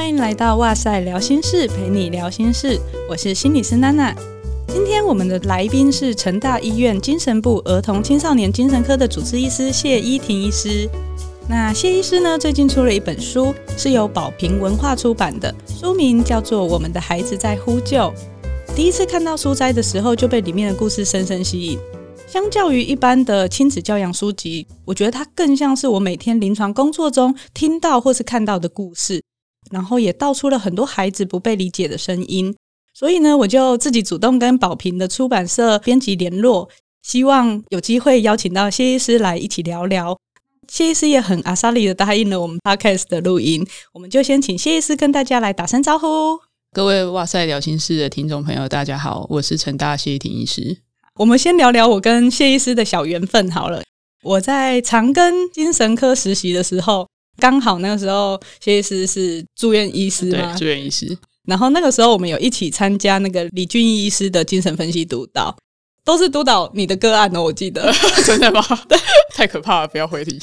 欢迎来到哇塞聊心事，陪你聊心事。我是心理师娜娜。今天我们的来宾是成大医院精神部儿童青少年精神科的主治医师谢依婷医师。那谢医师呢，最近出了一本书，是由宝瓶文化出版的，书名叫做《我们的孩子在呼救》。第一次看到书斋的时候，就被里面的故事深深吸引。相较于一般的亲子教养书籍，我觉得它更像是我每天临床工作中听到或是看到的故事，然后也道出了很多孩子不被理解的声音。所以呢，我就自己主动跟宝瓶的出版社编辑联络，希望有机会邀请到谢医师来一起聊聊。谢医师也很阿萨利的答应了我们 Podcast 的录音，我们就先请谢医师跟大家来打声招呼。各位哇塞聊心室的听众朋友，大家好，我是陈大谢依婷医师。我们先聊聊我跟谢医师的小缘分好了。我在长庚精神科实习的时候，刚好那个时候谢医师是住院医师嘛，对，住院医师。然后那个时候我们有一起参加那个李俊义医师的精神分析督导，都是督导你的个案哦，我记得。真的吗？对，太可怕了，不要回题。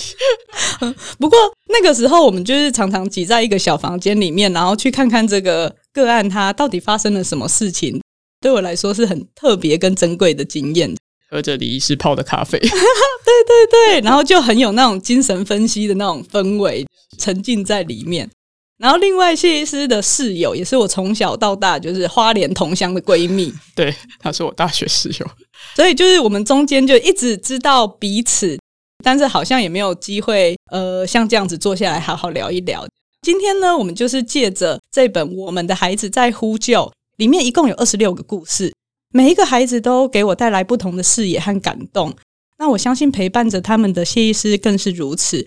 不过那个时候我们就是常常挤在一个小房间里面，然后去看看这个个案它到底发生了什么事情。对我来说是很特别跟珍贵的经验，喝着李医师泡的咖啡，对对对，然后就很有那种精神分析的那种氛围，沉浸在里面。然后另外谢医师的室友也是我从小到大就是花莲同乡的闺蜜，对，她是我大学室友，所以就是我们中间就一直知道彼此，但是好像也没有机会呃像这样子坐下来好好聊一聊。今天呢，我们就是借着这本《我们的孩子在呼救》。里面一共有二十六个故事，每一个孩子都给我带来不同的视野和感动。那我相信陪伴着他们的谢医师更是如此。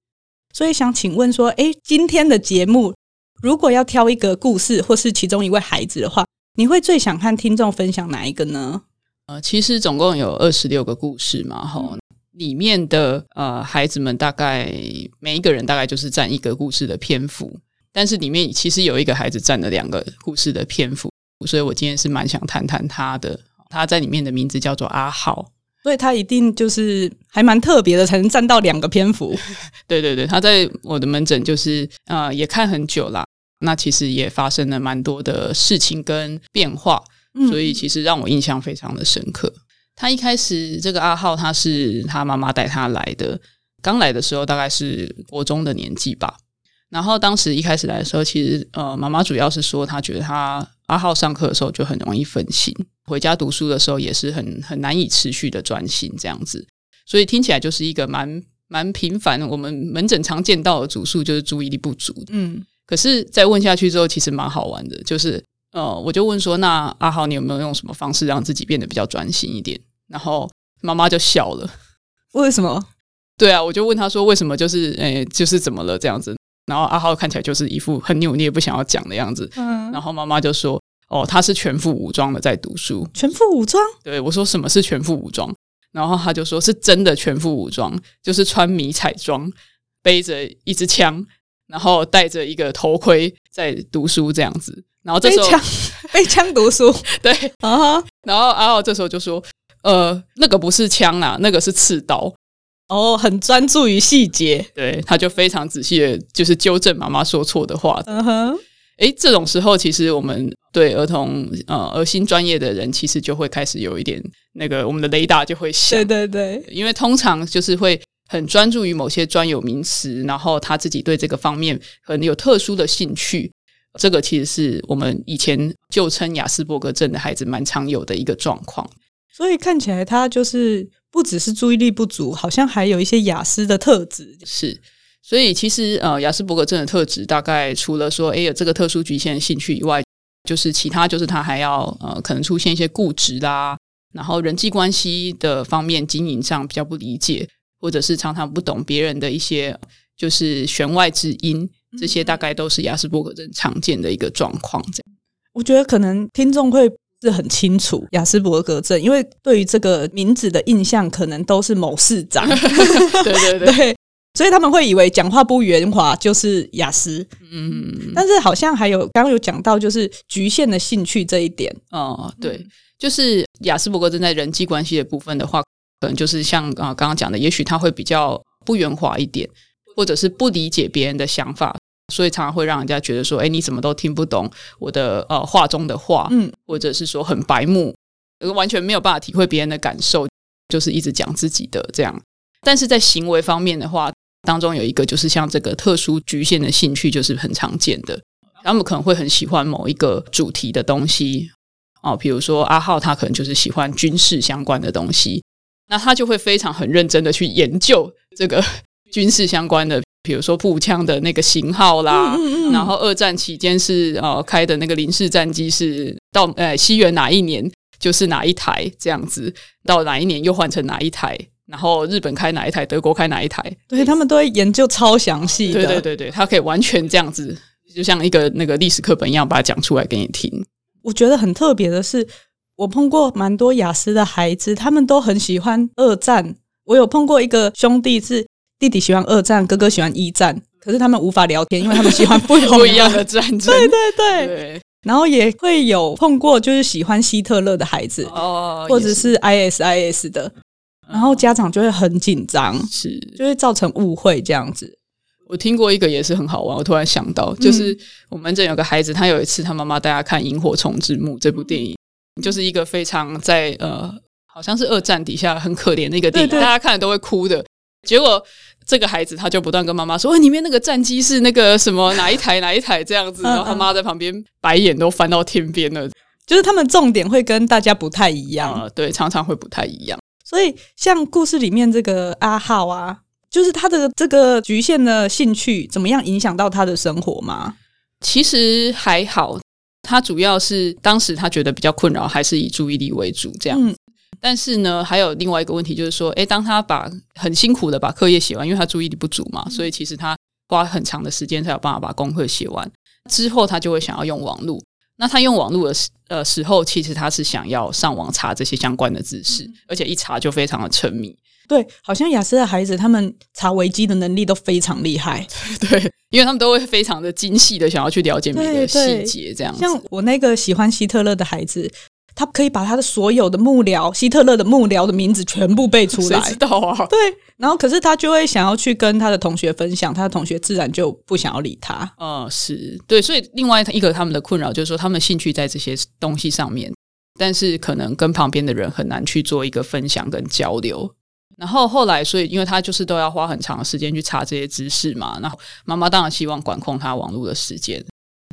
所以想请问说，诶，今天的节目如果要挑一个故事，或是其中一位孩子的话，你会最想和听众分享哪一个呢？呃，其实总共有二十六个故事嘛，吼、嗯，里面的呃孩子们大概每一个人大概就是占一个故事的篇幅，但是里面其实有一个孩子占了两个故事的篇幅。所以我今天是蛮想谈谈他的，他在里面的名字叫做阿浩，所以他一定就是还蛮特别的，才能占到两个篇幅。对对对，他在我的门诊就是呃也看很久啦，那其实也发生了蛮多的事情跟变化，所以其实让我印象非常的深刻。嗯、他一开始这个阿浩他是他妈妈带他来的，刚来的时候大概是国中的年纪吧。然后当时一开始来的时候，其实呃妈妈主要是说她觉得他。阿浩上课的时候就很容易分心，回家读书的时候也是很很难以持续的专心这样子，所以听起来就是一个蛮蛮频繁，我们门诊常见到的主诉就是注意力不足。嗯，可是再问下去之后，其实蛮好玩的，就是呃，我就问说，那阿豪你有没有用什么方式让自己变得比较专心一点？然后妈妈就笑了，为什么？对啊，我就问他说为什么？就是诶，就是怎么了这样子？然后阿浩看起来就是一副很扭捏、不想要讲的样子。嗯，然后妈妈就说：“哦，他是全副武装的在读书。全副武装？对，我说什么是全副武装？然后他就说是真的全副武装，就是穿迷彩装，背着一支枪，然后戴着一个头盔在读书这样子。然后这时候背枪，背枪读书，对啊。然后阿浩这时候就说：呃，那个不是枪啊，那个是刺刀。”哦，很专注于细节，对，他就非常仔细的，就是纠正妈妈说错的话。嗯哼，诶，这种时候其实我们对儿童呃儿心专业的人，其实就会开始有一点那个我们的雷达就会响。对对对，因为通常就是会很专注于某些专有名词，然后他自己对这个方面可能有特殊的兴趣。这个其实是我们以前就称雅斯伯格症的孩子蛮常有的一个状况。所以看起来他就是。不只是注意力不足，好像还有一些雅思的特质。是，所以其实呃，雅斯伯格症的特质大概除了说，哎，有这个特殊局限的兴趣以外，就是其他就是他还要呃，可能出现一些固执啦，然后人际关系的方面经营上比较不理解，或者是常常不懂别人的一些就是弦外之音，这些大概都是亚斯伯格症常见的一个状况。这样，我觉得可能听众会。是很清楚雅斯伯格症，因为对于这个名字的印象，可能都是某市长，对对对，对，所以他们会以为讲话不圆滑就是雅思，嗯，但是好像还有刚刚有讲到，就是局限的兴趣这一点，哦，对，就是雅思伯格正在人际关系的部分的话，可能就是像啊刚刚讲的，也许他会比较不圆滑一点，或者是不理解别人的想法。所以常常会让人家觉得说，哎，你怎么都听不懂我的呃话中的话，嗯，或者是说很白目，完全没有办法体会别人的感受，就是一直讲自己的这样。但是在行为方面的话，当中有一个就是像这个特殊局限的兴趣，就是很常见的。他们可能会很喜欢某一个主题的东西哦，比如说阿浩他可能就是喜欢军事相关的东西，那他就会非常很认真的去研究这个 军事相关的，比如说步枪的那个型号啦，嗯嗯嗯，然后二战期间是呃开的那个零式战机是到呃西元哪一年就是哪一台这样子，到哪一年又换成哪一台，然后日本开哪一台，德国开哪一台，对，他们都会研究超详细的，对对对对，他可以完全这样子。就像一个那个历史课本一样，把它讲出来给你听。我觉得很特别的是，我碰过蛮多雅思的孩子，他们都很喜欢二战。我有碰过一个兄弟，是弟弟喜欢二战，哥哥喜欢一战，可是他们无法聊天，因为他们喜欢不 不一样的战争。对对对，对。然后也会有碰过，就是喜欢希特勒的孩子，哦，或者是 ISIS 的，然后家长就会很紧张，是，就会造成误会这样子。我听过一个也是很好玩，我突然想到，就是我们这有个孩子，他有一次他妈妈带他看《萤火虫之墓》这部电影，就是一个非常在呃，好像是二战底下很可怜的一个电影，大家看了都会哭的。结果这个孩子他就不断跟妈妈说：“里面那个战机是那个什么哪一台哪一台这样子。”然后他妈在旁边白眼都翻到天边了。就是他们重点会跟大家不太一样，呃，对，常常会不太一样。所以像故事里面这个阿浩啊。就是他的这个局限的兴趣怎么样影响到他的生活吗？其实还好，他主要是当时他觉得比较困扰，还是以注意力为主这样。嗯。但是呢，还有另外一个问题就是说，诶，当他把很辛苦的把课业写完，因为他注意力不足嘛，所以其实他花很长的时间才有办法把功课写完。之后他就会想要用网络。那他用网络的时呃时候，其实他是想要上网查这些相关的知识，而且一查就非常的沉迷。对，好像雅思的孩子，他们查维基的能力都非常厉害。对，因为他们都会非常的精细的想要去了解每个细节，这样子。像我那个喜欢希特勒的孩子，他可以把他的所有的幕僚，希特勒的幕僚的名字全部背出来。谁知道啊？对，然后可是他就会想要去跟他的同学分享，他的同学自然就不想要理他。嗯，是对，所以另外一个他们的困扰就是说，他们兴趣在这些东西上面，但是可能跟旁边的人很难去做一个分享跟交流。然后后来，所以因为他就是都要花很长的时间去查这些知识嘛，然后妈妈当然希望管控他网络的时间，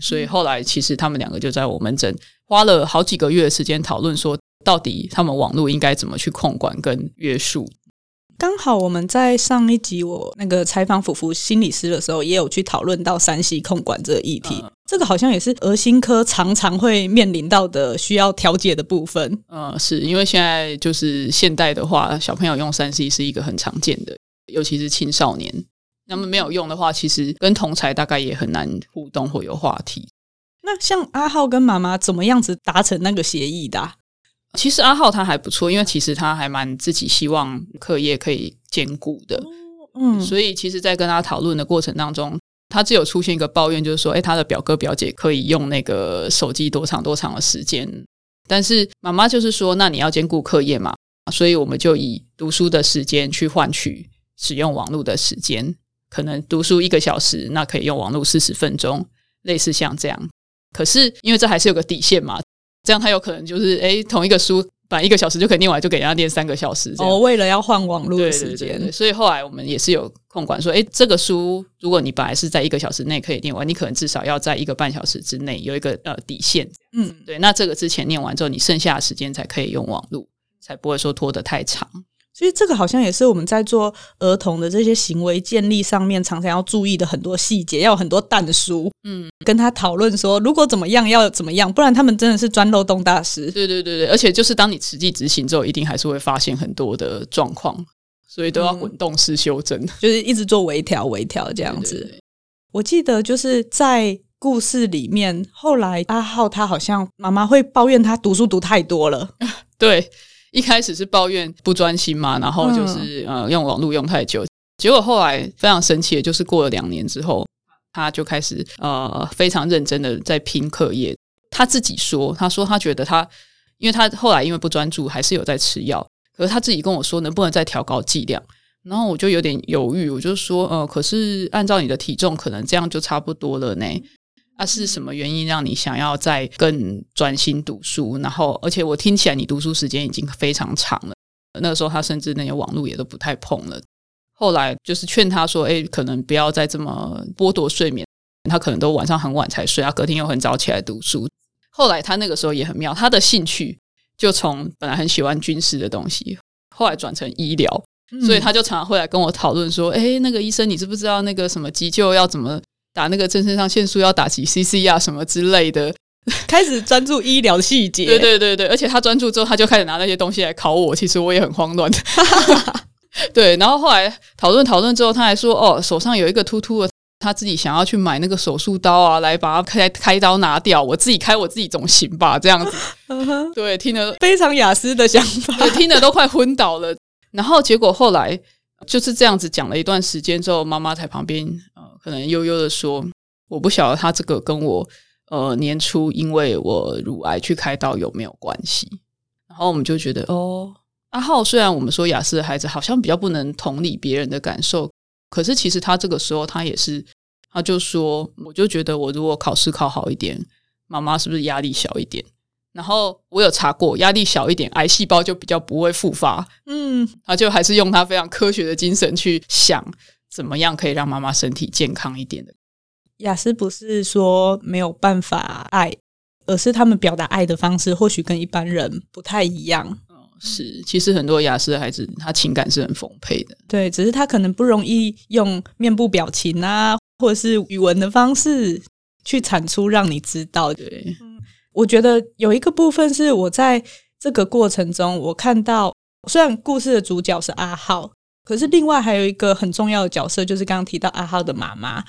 所以后来其实他们两个就在我门诊花了好几个月的时间讨论，说到底他们网络应该怎么去控管跟约束。刚好我们在上一集我那个采访福福心理师的时候，也有去讨论到 3C 控管这个议题。嗯，这个好像也是儿心科常常会面临到的需要调解的部分。嗯，是因为现在就是现代的话，小朋友用三 C 是一个很常见的，尤其是青少年。那么没有用的话，其实跟同才大概也很难互动或有话题。那像阿浩跟妈妈怎么样子达成那个协议的啊？其实阿浩他还不错，因为其实他还蛮自己希望课业可以兼顾的，嗯，所以其实，在跟他讨论的过程当中，他只有出现一个抱怨，就是说，诶，他的表哥表姐可以用那个手机多长多长的时间，但是妈妈就是说，那你要兼顾课业嘛，所以我们就以读书的时间去换取使用网络的时间，可能读书一个小时，那可以用网络四十分钟，类似像这样。可是因为这还是有个底线嘛。这样他有可能就是哎，同一个书本来一个小时就可以念完，就给人家念三个小时。哦，为了要换网络的时间，对对对，所以后来我们也是有控管说，哎，这个书如果你本来是在一个小时内可以念完，你可能至少要在一个半小时之内有一个呃底线。嗯，对。那这个之前念完之后，你剩下的时间才可以用网络，才不会说拖得太长。所以这个好像也是我们在做儿童的这些行为建立上面，常常要注意的很多细节，要有很多但书，嗯，跟他讨论说，如果怎么样要怎么样，不然他们真的是钻漏洞大师。对对对对，而且就是当你实际执行之后，一定还是会发现很多的状况，所以都要滚动式修正，嗯，就是一直做微调微调这样子。对对对。我记得就是在故事里面，后来阿浩他好像妈妈会抱怨他读书读太多了，对。一开始是抱怨不专心嘛，然后就是、嗯、呃用网络用太久，结果后来非常神奇的，就是过了两年之后，他就开始呃非常认真的在拼课业。他自己说，他说他觉得他，因为他后来因为不专注，还是有在吃药，可是他自己跟我说，能不能再调高剂量？然后我就有点犹豫，我就说，呃，可是按照你的体重，可能这样就差不多了呢。啊，是什么原因让你想要再更专心读书？然后，而且我听起来你读书时间已经非常长了。那个时候他甚至那些网络也都不太碰了。后来就是劝他说，哎，可能不要再这么剥夺睡眠。他可能都晚上很晚才睡，他隔天又很早起来读书。后来他那个时候也很妙，他的兴趣就从本来很喜欢军事的东西，后来转成医疗，嗯、所以他就常常会来跟我讨论说：“哎，那个医生，你知不知道那个什么急救要怎么打？那个正肾上腺素要打几 CC 啊，什么之类的。”开始专注医疗细节。对对对对，而且他专注之后，他就开始拿那些东西来考我。其实我也很慌乱。对，然后后来讨论讨论之后，他还说：“哦，手上有一个突突的。”他自己想要去买那个手术刀啊，来把它开开刀拿掉。我自己开我自己总行吧，这样子。对，听得非常雅思的想法，对，听得都快昏倒了。然后结果后来就是这样子讲了一段时间之后，妈妈在旁边呃，可能悠悠的说：“我不晓得他这个跟我呃年初因为我乳癌去开刀有没有关系。”然后我们就觉得哦，阿浩虽然我们说雅思的孩子好像比较不能同理别人的感受。可是其实他这个时候他也是，他就说，我就觉得我如果考试考好一点，妈妈是不是压力小一点？然后我有查过，压力小一点，癌细胞就比较不会复发。嗯，他就还是用他非常科学的精神去想，怎么样可以让妈妈身体健康一点的。雅思不是说没有办法爱，而是他们表达爱的方式或许跟一般人不太一样。是，其实很多雅思的孩子，他情感是很丰沛的。对，只是他可能不容易用面部表情啊，或者是语文的方式去产出，让你知道。对，嗯，我觉得有一个部分是我在这个过程中，我看到虽然故事的主角是阿浩，可是另外还有一个很重要的角色，就是刚刚提到阿浩的妈妈。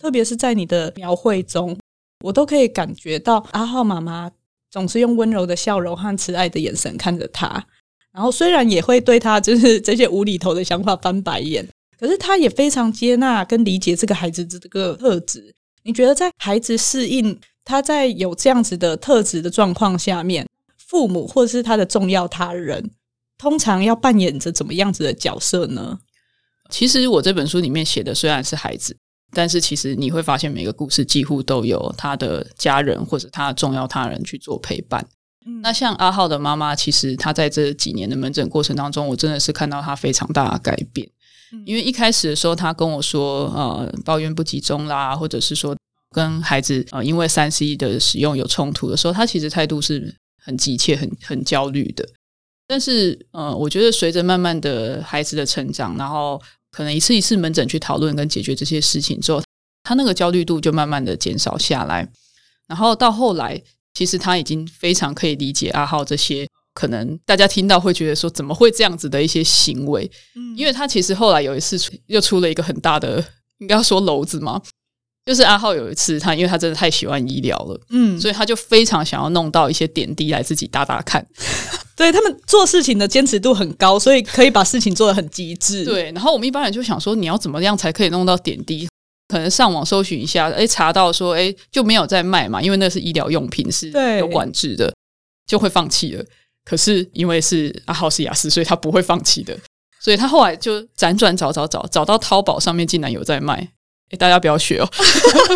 特别是在你的描绘中，我都可以感觉到阿浩妈妈总是用温柔的笑容和慈爱的眼神看着他。然后虽然也会对他就是 这些无厘头的想法翻白眼，可是他也非常接纳跟理解这个孩子这个特质。你觉得在孩子适应他在有这样子的特质的状况下面，父母或者是他的重要他人，通常要扮演着怎么样子的角色呢？其实我这本书里面写的虽然是孩子，但是其实你会发现每个故事几乎都有他的家人或者他的重要他人去做陪伴。那像阿浩的妈妈，其实她在这几年的门诊过程当中，我真的是看到她非常大的改变。因为一开始的时候，她跟我说，呃，抱怨不集中啦，或者是说跟孩子呃因为三 C 的使用有冲突的时候，她其实态度是很急切、很很焦虑的。但是，呃，我觉得随着慢慢的孩子的成长，然后可能一次一次门诊去讨论跟解决这些事情之后，他那个焦虑度就慢慢的减少下来。然后到后来。其实他已经非常可以理解阿浩这些可能大家听到会觉得说怎么会这样子的一些行为，嗯，因为他其实后来有一次又出了一个很大的，应该要说篓子嘛，就是阿浩有一次他因为他真的太喜欢医疗了，嗯，所以他就非常想要弄到一些点滴来自己打打看，对，他们做事情的坚持度很高，所以可以把事情做得很极致，对。然后我们一般人就想说，你要怎么样才可以弄到点滴？可能上网搜寻一下，诶，查到说，诶，就没有在卖嘛，因为那是医疗用品，是有管制的，就会放弃了。可是因为是阿浩是雅思，所以他不会放弃的。所以他后来就辗转找找找，找到淘宝上面竟然有在卖。诶，大家不要学哦，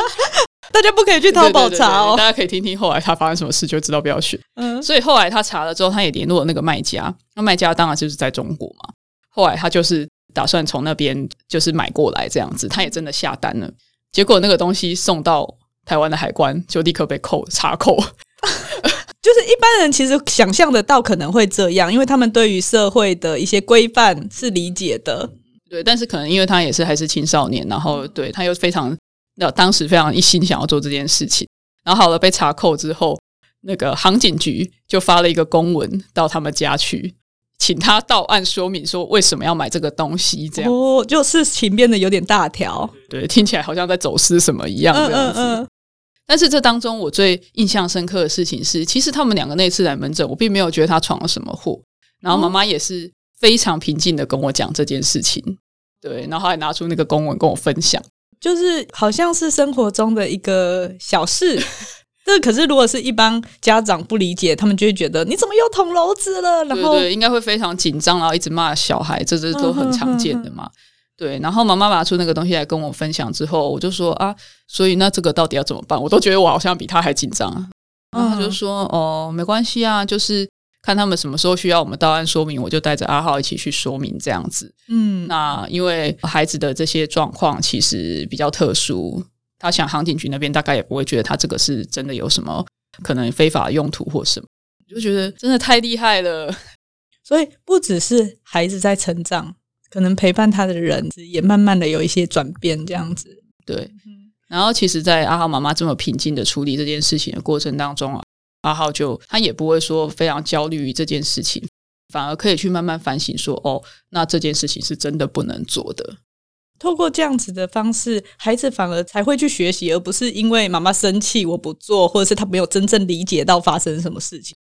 大家不可以去淘宝查哦。大家可以听听后来他发生什么事，就知道不要学。嗯，所以后来他查了之后，他也联络了那个卖家，那卖家当然就是在中国嘛。后来他就是。打算从那边就是买过来这样子，他也真的下单了。结果那个东西送到台湾的海关，就立刻被扣查扣。就是一般人其实想象得到可能会这样，因为他们对于社会的一些规范是理解的。对，但是可能因为他也是还是青少年，然后对他又非常那当时非常一心想要做这件事情。然后好了，被查扣之后，那个航警局就发了一个公文到他们家去。请他到案说明说为什么要买这个东西，这样哦，就事情变得有点大条，对，听起来好像在走私什么一样这样子。嗯嗯嗯。但是这当中我最印象深刻的事情是，其实他们两个那次来门诊，我并没有觉得他闯了什么祸，然后妈妈也是非常平静的跟我讲这件事情，对，然后还拿出那个公文跟我分享，就是好像是生活中的一个小事。这可是如果是一般家长不理解，他们就会觉得你怎么又捅娄子了？然后应该会非常紧张，然后一直骂小孩，这这都很常见的嘛。对，然后妈妈拿出那个东西来跟我分享之后，我就说啊，所以那这个到底要怎么办？我都觉得我好像比他还紧张。然后他就说哦，没关系啊，就是看他们什么时候需要我们到案说明，我就带着阿浩一起去说明这样子。嗯，那因为孩子的这些状况其实比较特殊，他想航警局那边大概也不会觉得他这个是真的有什么可能非法用途或什么，就觉得真的太厉害了。所以不只是孩子在成长，可能陪伴他的人也慢慢的有一些转变，这样子。对。然后，其实，在阿浩妈妈这么平静的处理这件事情的过程当中啊，阿浩就他也不会说非常焦虑于这件事情，反而可以去慢慢反省说，哦，那这件事情是真的不能做的。透过这样子的方式，孩子反而才会去学习，而不是因为妈妈生气我不做，或者是他没有真正理解到发生什么事情。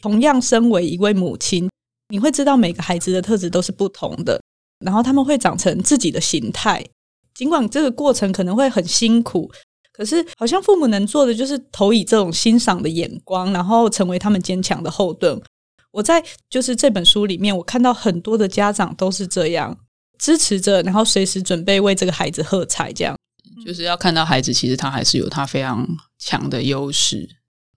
同样，身为一位母亲，你会知道每个孩子的特质都是不同的，然后他们会长成自己的形态。尽管这个过程可能会很辛苦，可是好像父母能做的就是投以这种欣赏的眼光，然后成为他们坚强的后盾。我在就是这本书里面，我看到很多的家长都是这样支持着，然后随时准备为这个孩子喝彩，这样就是要看到孩子其实他还是有他非常强的优势。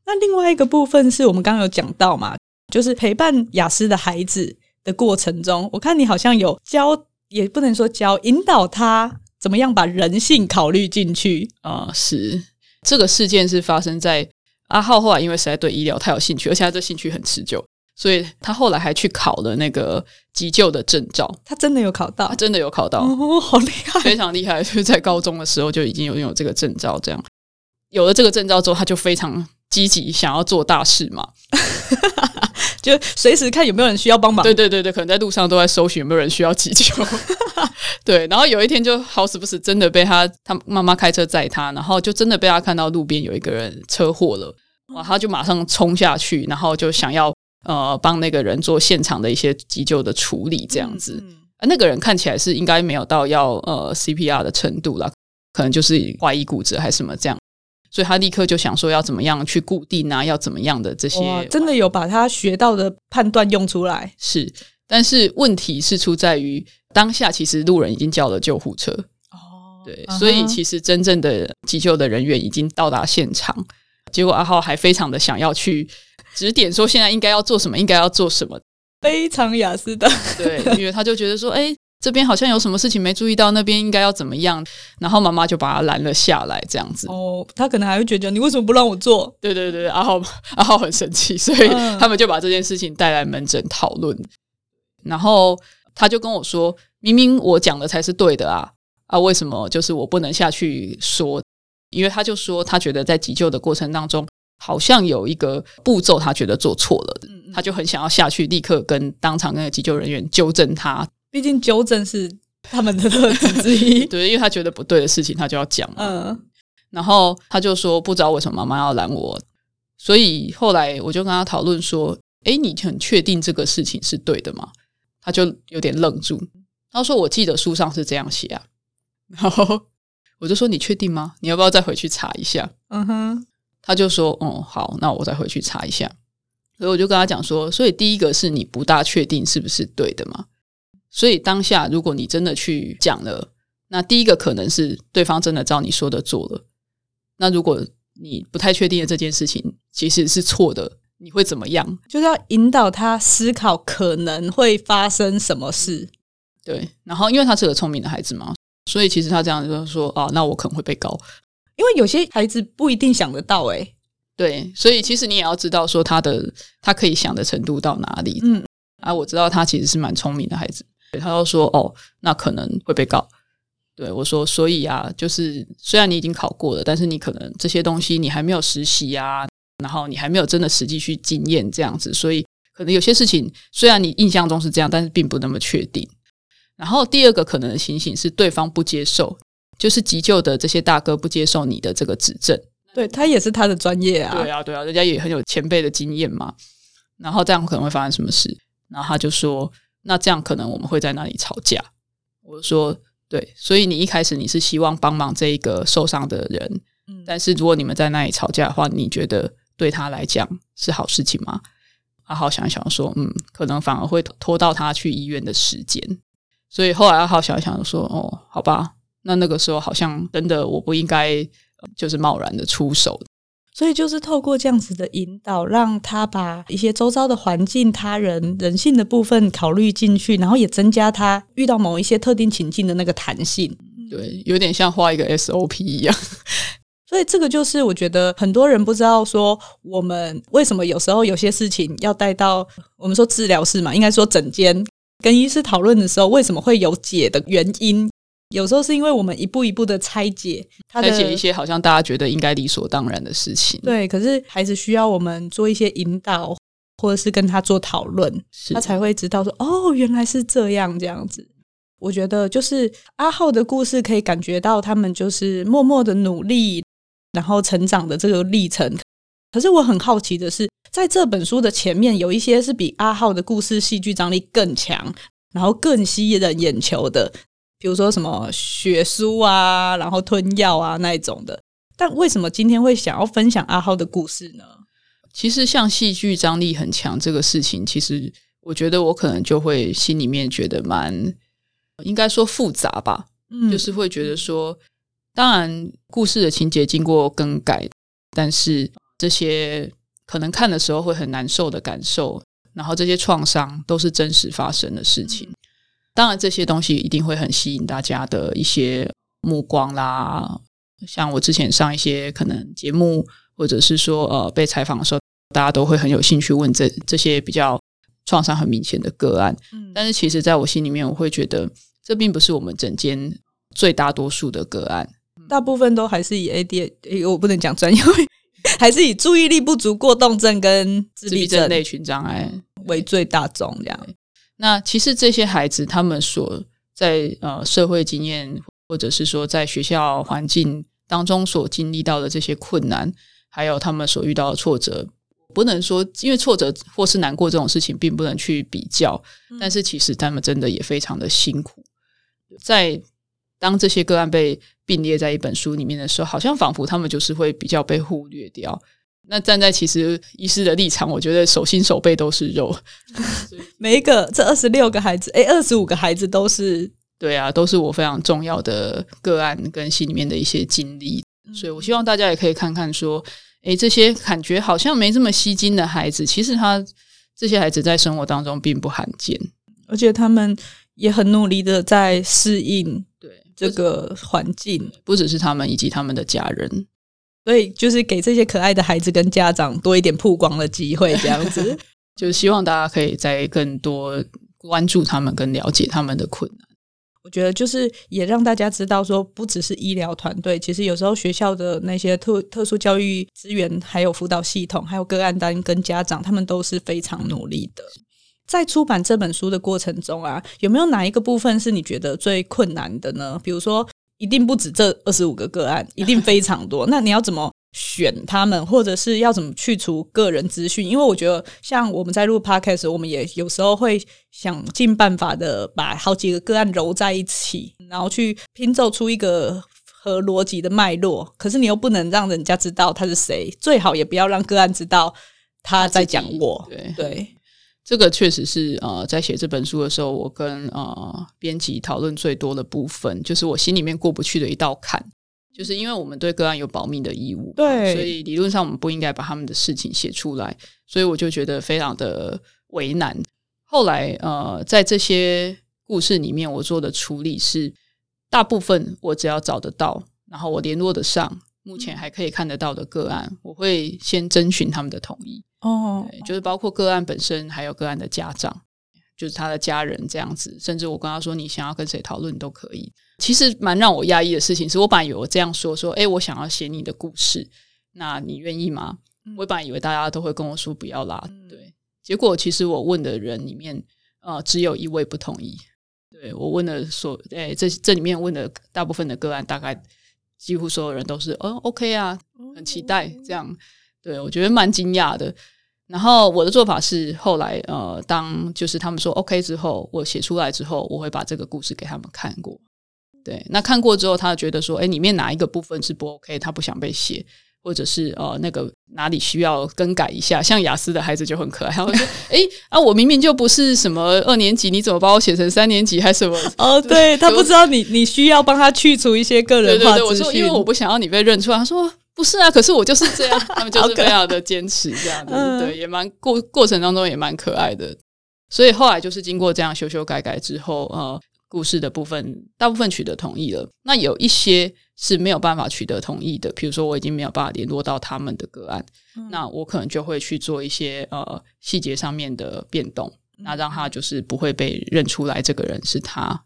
那另外一个部分是我们刚刚有讲到嘛，就是陪伴雅思的孩子的过程中，我看你好像有教，也不能说教，引导他。怎么样把人性考虑进去啊、呃？是这个事件是发生在阿浩后来，因为实在对医疗太有兴趣，而且他这兴趣很持久，所以他后来还去考了那个急救的证照。他真的有考到？他真的有考到哦，好厉害，非常厉害！就是在高中的时候就已经有拥有这个证照，这样有了这个证照之后，他就非常积极想要做大事嘛。就随时看有没有人需要帮忙。对对对对，可能在路上都在搜寻有没有人需要急救。对，然后有一天就好死不死，真的被他他妈妈开车载他，然后就真的被他看到路边有一个人车祸了，哇，他就马上冲下去，然后就想要呃帮那个人做现场的一些急救的处理，这样子。啊，那个人看起来是应该没有到要呃 CPR 的程度啦，可能就是怀疑骨折还是什么这样。所以他立刻就想说要怎么样去固定啊，要怎么样的这些，真的有把他学到的判断用出来。是，但是问题是出在于当下，其实路人已经叫了救护车。哦，对，所以其实真正的急救的人员已经到达现场，结果阿浩还非常的想要去指点说现在应该要做什么，应该要做什么，非常雅思的。对，因为他就觉得说，哎。这边好像有什么事情没注意到，那边应该要怎么样？然后妈妈就把他拦了下来，这样子。哦，他可能还会觉得你为什么不让我做？对对对，阿浩 阿浩很生气，所以他们就把这件事情带来门诊讨论。嗯、然后他就跟我说：“明明我讲的才是对的啊啊，为什么就是我不能下去说？因为他就说他觉得在急救的过程当中，好像有一个步骤他觉得做错了，嗯、他就很想要下去立刻跟当场那个急救人员纠正他。”毕竟纠正是他们的特质之一，对，因为他觉得不对的事情，他就要讲。嗯，然后他就说不知道为什么妈妈要拦我，所以后来我就跟他讨论说：“哎，你很确定这个事情是对的吗？”他就有点愣住，他说：“我记得书上是这样写啊。”然后我就说：“你确定吗？你要不要再回去查一下？”嗯哼，他就说：“哦，好，那我再回去查一下。”所以我就跟他讲说：“所以第一个是你不大确定是不是对的嘛？”所以当下，如果你真的去讲了，那第一个可能是对方真的照你说的做了。那如果你不太确定的这件事情其实是错的，你会怎么样？就是要引导他思考可能会发生什么事。对，然后因为他是个聪明的孩子嘛，所以其实他这样就是说啊，那我可能会被告。因为有些孩子不一定想得到，诶。对，所以其实你也要知道说他的他可以想的程度到哪里。嗯，啊，我知道他其实是蛮聪明的孩子。对，他就说：“哦，那可能会被告。”对我说：“所以啊，就是虽然你已经考过了，但是你可能这些东西你还没有实习啊，然后你还没有真的实际去经验这样子，所以可能有些事情虽然你印象中是这样，但是并不那么确定。然后第二个可能的情形是对方不接受，就是急救的这些大哥不接受你的这个指证。对，他也是他的专业啊，对啊，对啊，人家也很有前辈的经验嘛。然后这样可能会发生什么事？然后他就说。”那这样可能我们会在那里吵架。我说对，所以你一开始你是希望帮忙这一个受伤的人，嗯，但是如果你们在那里吵架的话，你觉得对他来讲是好事情吗？阿浩想一想说，嗯，可能反而会拖到他去医院的时间。所以后来阿浩想一想说，哦，好吧，那那个时候好像真的我不应该就是贸然的出手。所以就是透过这样子的引导，让他把一些周遭的环境、他人、人性的部分考虑进去，然后也增加他遇到某一些特定情境的那个弹性。对，有点像画一个 SOP 一样。所以这个就是我觉得很多人不知道说，我们为什么有时候有些事情要带到我们说治疗室嘛，应该说整间跟医师讨论的时候，为什么会有解的原因？有时候是因为我们一步一步的拆解，拆解一些好像大家觉得应该理所当然的事情。对，可是孩子需要我们做一些引导，或者是跟他做讨论，他才会知道说，哦，原来是这样这样子。我觉得就是阿浩的故事，可以感觉到他们就是默默的努力。然后成长的这个历程，可是我很好奇的是，在这本书的前面有一些是比阿浩的故事戏剧张力更强，然后更吸引人眼球的，比如说什么血书啊，然后吞药啊那一种的。但为什么今天会想要分享阿浩的故事呢？其实像戏剧张力很强这个事情，其实我觉得我可能就会心里面觉得蛮应该说复杂吧，嗯，就是会觉得说。当然，故事的情节经过更改，但是这些可能看的时候会很难受的感受，然后这些创伤都是真实发生的事情。当然，这些东西一定会很吸引大家的一些目光啦。像我之前上一些可能节目，或者是说呃被采访的时候，大家都会很有兴趣问这这些比较创伤很明显的个案。但是其实在我心里面，我会觉得这并不是我们整间最大多数的个案。大部分都还是以 ADHD，我不能讲专业，还是以注意力不足过动症跟自闭症类群障碍为最大宗。这样，那其实这些孩子他们所在呃社会经验，或者是说在学校环境当中所经历到的这些困难，还有他们所遇到的挫折，不能说因为挫折或是难过这种事情，并不能去比较。但是其实他们真的也非常的辛苦，在。当这些个案被并列在一本书里面的时候，好像仿佛他们就是会比较被忽略掉。那站在其实医师的立场，我觉得手心手背都是肉，每一个这二十六个孩子，诶，二十五个孩子都是对啊，都是我非常重要的个案跟心里面的一些经历。所以我希望大家也可以看看说，诶，这些感觉好像没这么吸睛的孩子，其实他这些孩子在生活当中并不罕见，而且他们也很努力的在适应。这个环境不只是他们，以及他们的家人，所以就是给这些可爱的孩子跟家长多一点曝光的机会，这样子，就是希望大家可以再更多关注他们，跟了解他们的困难。我觉得就是也让大家知道，说不只是医疗团队，其实有时候学校的那些特特殊教育资源，还有辅导系统，还有个案单跟家长，他们都是非常努力的。在出版这本书的过程中啊，有没有哪一个部分是你觉得最困难的呢？比如说，一定不止这二十五个个案，一定非常多。那你要怎么选他们，或者是要怎么去除个人资讯？因为我觉得，像我们在录 podcast，我们也有时候会想尽办法的把好几个个案揉在一起，然后去拼凑出一个合逻辑的脉络。可是你又不能让人家知道他是谁，最好也不要让个案知道他在讲我。对对。这个确实是呃，在写这本书的时候，我跟呃编辑讨论最多的部分，就是我心里面过不去的一道坎，就是因为我们对个案有保密的义务，对，所以理论上我们不应该把他们的事情写出来，所以我就觉得非常的为难。后来呃，在这些故事里面，我做的处理是，大部分我只要找得到，然后我联络得上，目前还可以看得到的个案，我会先征询他们的同意。哦，对，就是包括个案本身，还有个案的家长，就是他的家人这样子。甚至我跟他说，你想要跟谁讨论都可以。其实蛮让我压抑的事情是，我本来以为我这样说说，诶，我想要写你的故事，那你愿意吗？我本来以为大家都会跟我说不要啦。对，结果其实我问的人里面，呃，只有一位不同意。对，我问的所，诶，这这里面问的大部分的个案，大概几乎所有人都是，哦，OK 啊，很期待这样。对，我觉得蛮惊讶的。然后我的做法是，后来呃，当就是他们说 OK 之后，我写出来之后，我会把这个故事给他们看过。对，那看过之后，他觉得说，哎，里面哪一个部分是不 OK，他不想被写，或者是呃那个哪里需要更改一下。像雅思的孩子就很可爱，他会说，哎啊，我明明就不是什么二年级，你怎么把我写成三年级还是什么？哦，对，他不知道你你需要帮他去除一些个人化资讯。对对对，我说，因为我不想要你被认出来。他说。不是啊，可是我就是这样，他们就是非常的坚持这样子，嗯、对，也蛮过过程当中也蛮可爱的。所以后来就是经过这样修修改改之后，呃，故事的部分大部分取得同意了。那有一些是没有办法取得同意的，比如说我已经没有办法联络到他们的个案，嗯、那我可能就会去做一些呃细节上面的变动，那让他就是不会被认出来这个人是他。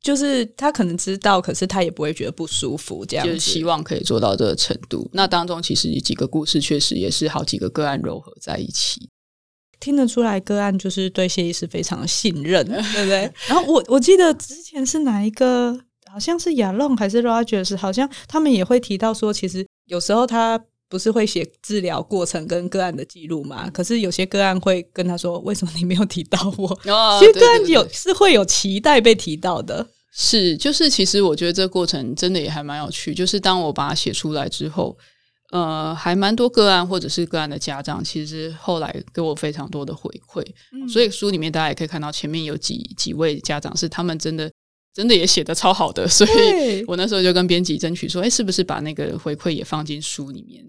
就是他可能知道，可是他也不会觉得不舒服，这样子。就是希望可以做到这个程度。那当中其实几个故事确实也是好几个个案糅合在一起，听得出来个案就是对谢医师非常信任，对不对？然后我我记得之前是哪一个，好像是亚龙还是 Rogers，好像他们也会提到说，其实有时候他。不是会写治疗过程跟个案的记录嘛？可是有些个案会跟他说：“为什么你没有提到我？”哦、其实个案有是会有期待被提到的。是，就是其实我觉得这个过程真的也还蛮有趣。就是当我把它写出来之后，呃，还蛮多个案或者是个案的家长，其实后来给我非常多的回馈。嗯、所以书里面大家也可以看到，前面有几几位家长是他们真的真的也写得超好的。所以我那时候就跟编辑争取说：“哎，是不是把那个回馈也放进书里面？”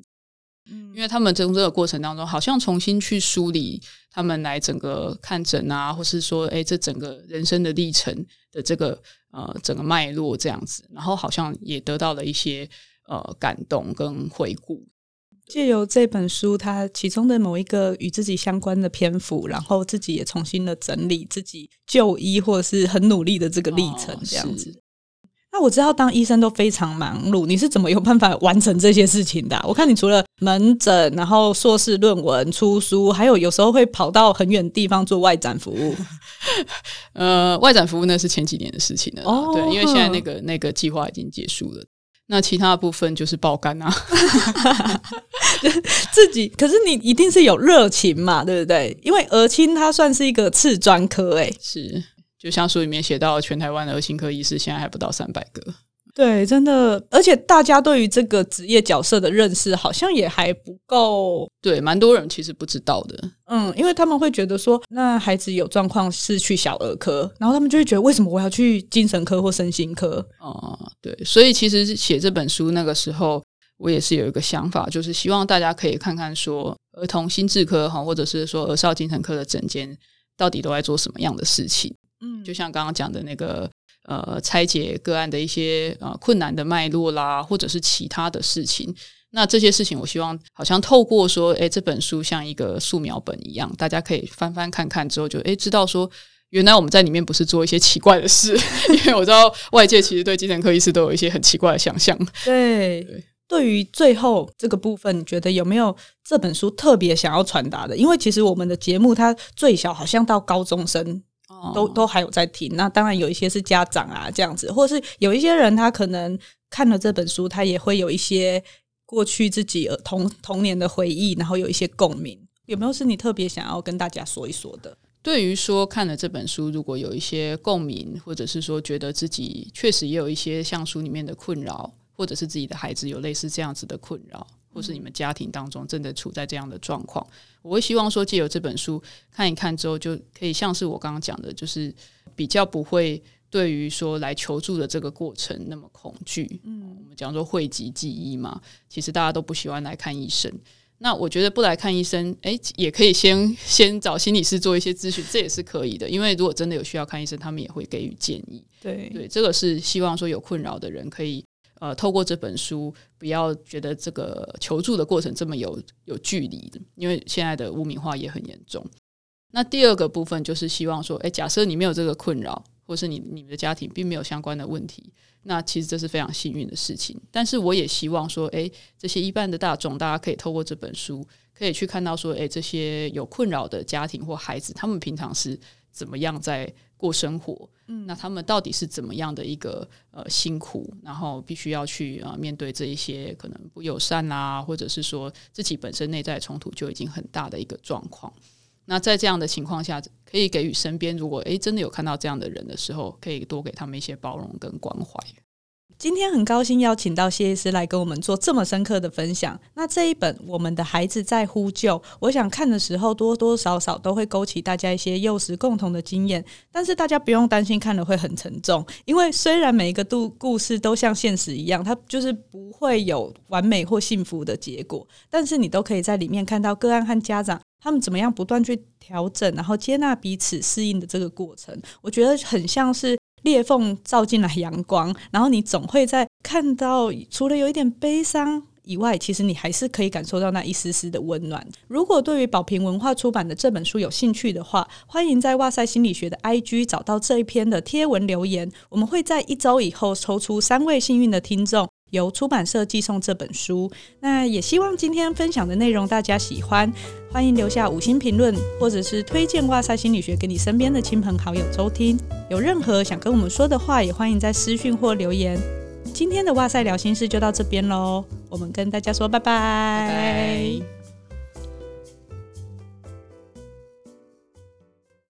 因为他们从这个过程当中，好像重新去梳理他们来整个看诊啊，或是说，哎，这整个人生的历程的这个呃整个脉络这样子，然后好像也得到了一些呃感动跟回顾。借由这本书，它其中的某一个与自己相关的篇幅，然后自己也重新的整理自己就医或者是很努力的这个历程，这样子。哦那我知道当医生都非常忙碌，你是怎么有办法完成这些事情的啊？我看你除了门诊，然后硕士论文、出书，还有有时候会跑到很远的地方做外展服务。呃，外展服务那是前几年的事情了。哦，对，因为现在那个那个计划已经结束了。那其他的部分就是爆肝啊，自己。可是你一定是有热情嘛，对不对？因为儿青它算是一个次专科，诶，是。就像书里面写到，全台湾的儿青科医师现在还不到三百个。对，真的，而且大家对于这个职业角色的认识好像也还不够。对，蛮多人其实不知道的。嗯，因为他们会觉得说，那孩子有状况是去小儿科，然后他们就会觉得，为什么我要去精神科或身心科？哦、嗯，对，所以其实写这本书那个时候，我也是有一个想法，就是希望大家可以看看说，儿童心智科哈，或者是说儿少精神科的诊间到底都在做什么样的事情。嗯，就像刚刚讲的那个呃，拆解个案的一些呃困难的脉络啦，或者是其他的事情。那这些事情，我希望好像透过说，诶，这本书像一个素描本一样，大家可以翻翻看看之后就，就诶知道说，原来我们在里面不是做一些奇怪的事，因为我知道外界其实对精神科医师都有一些很奇怪的想象。对，对，对于最后这个部分，你觉得有没有这本书特别想要传达的？因为其实我们的节目它最小好像到高中生。都都还有在听，那当然有一些是家长啊这样子，或是有一些人他可能看了这本书，他也会有一些过去自己童童年的回忆，然后有一些共鸣。有没有是你特别想要跟大家说一说的？对于说看了这本书，如果有一些共鸣，或者是说觉得自己确实也有一些像书里面的困扰，或者是自己的孩子有类似这样子的困扰。或是你们家庭当中真的处在这样的状况，我会希望说，借由这本书看一看之后，就可以像是我刚刚讲的，就是比较不会对于说来求助的这个过程那么恐惧。嗯，我们讲说讳疾忌医嘛，其实大家都不喜欢来看医生。那我觉得不来看医生，诶，也可以先 先找心理师做一些咨询，这也是可以的。因为如果真的有需要看医生，他们也会给予建议。对对，这个是希望说有困扰的人可以。呃，透过这本书，不要觉得这个求助的过程这么有有距离的，因为现在的污名化也很严重。那第二个部分就是希望说，诶，假设你没有这个困扰，或是你你们的家庭并没有相关的问题，那其实这是非常幸运的事情。但是我也希望说，诶，这些一般的大众，大家可以透过这本书，可以去看到说，诶，这些有困扰的家庭或孩子，他们平常是怎么样在过生活。嗯，那他们到底是怎么样的一个呃辛苦，然后必须要去啊、呃、面对这一些可能不友善啊，或者是说自己本身内在冲突就已经很大的一个状况。那在这样的情况下，可以给予身边如果诶真的有看到这样的人的时候，可以多给他们一些包容跟关怀。今天很高兴邀请到谢医师来跟我们做这么深刻的分享。那这一本《我们的孩子在呼救》，我想看的时候多多少少都会勾起大家一些幼时共同的经验。但是大家不用担心看了会很沉重，因为虽然每一个故故事都像现实一样，它就是不会有完美或幸福的结果，但是你都可以在里面看到个案和家长他们怎么样不断去调整，然后接纳彼此适应的这个过程。我觉得很像是。裂缝照进来阳光，然后你总会在看到，除了有一点悲伤以外，其实你还是可以感受到那一丝丝的温暖。如果对于宝瓶文化出版的这本书有兴趣的话，欢迎在哇塞心理学的 IG 找到这一篇的贴文留言，我们会在一周以后抽出三位幸运的听众。由出版社寄送这本书，那也希望今天分享的内容大家喜欢，欢迎留下五星评论，或者是推荐哇塞心理学给你身边的亲朋好友收听。有任何想跟我们说的话，也欢迎在私讯或留言。今天的哇塞聊心事就到这边喽，我们跟大家说。拜拜。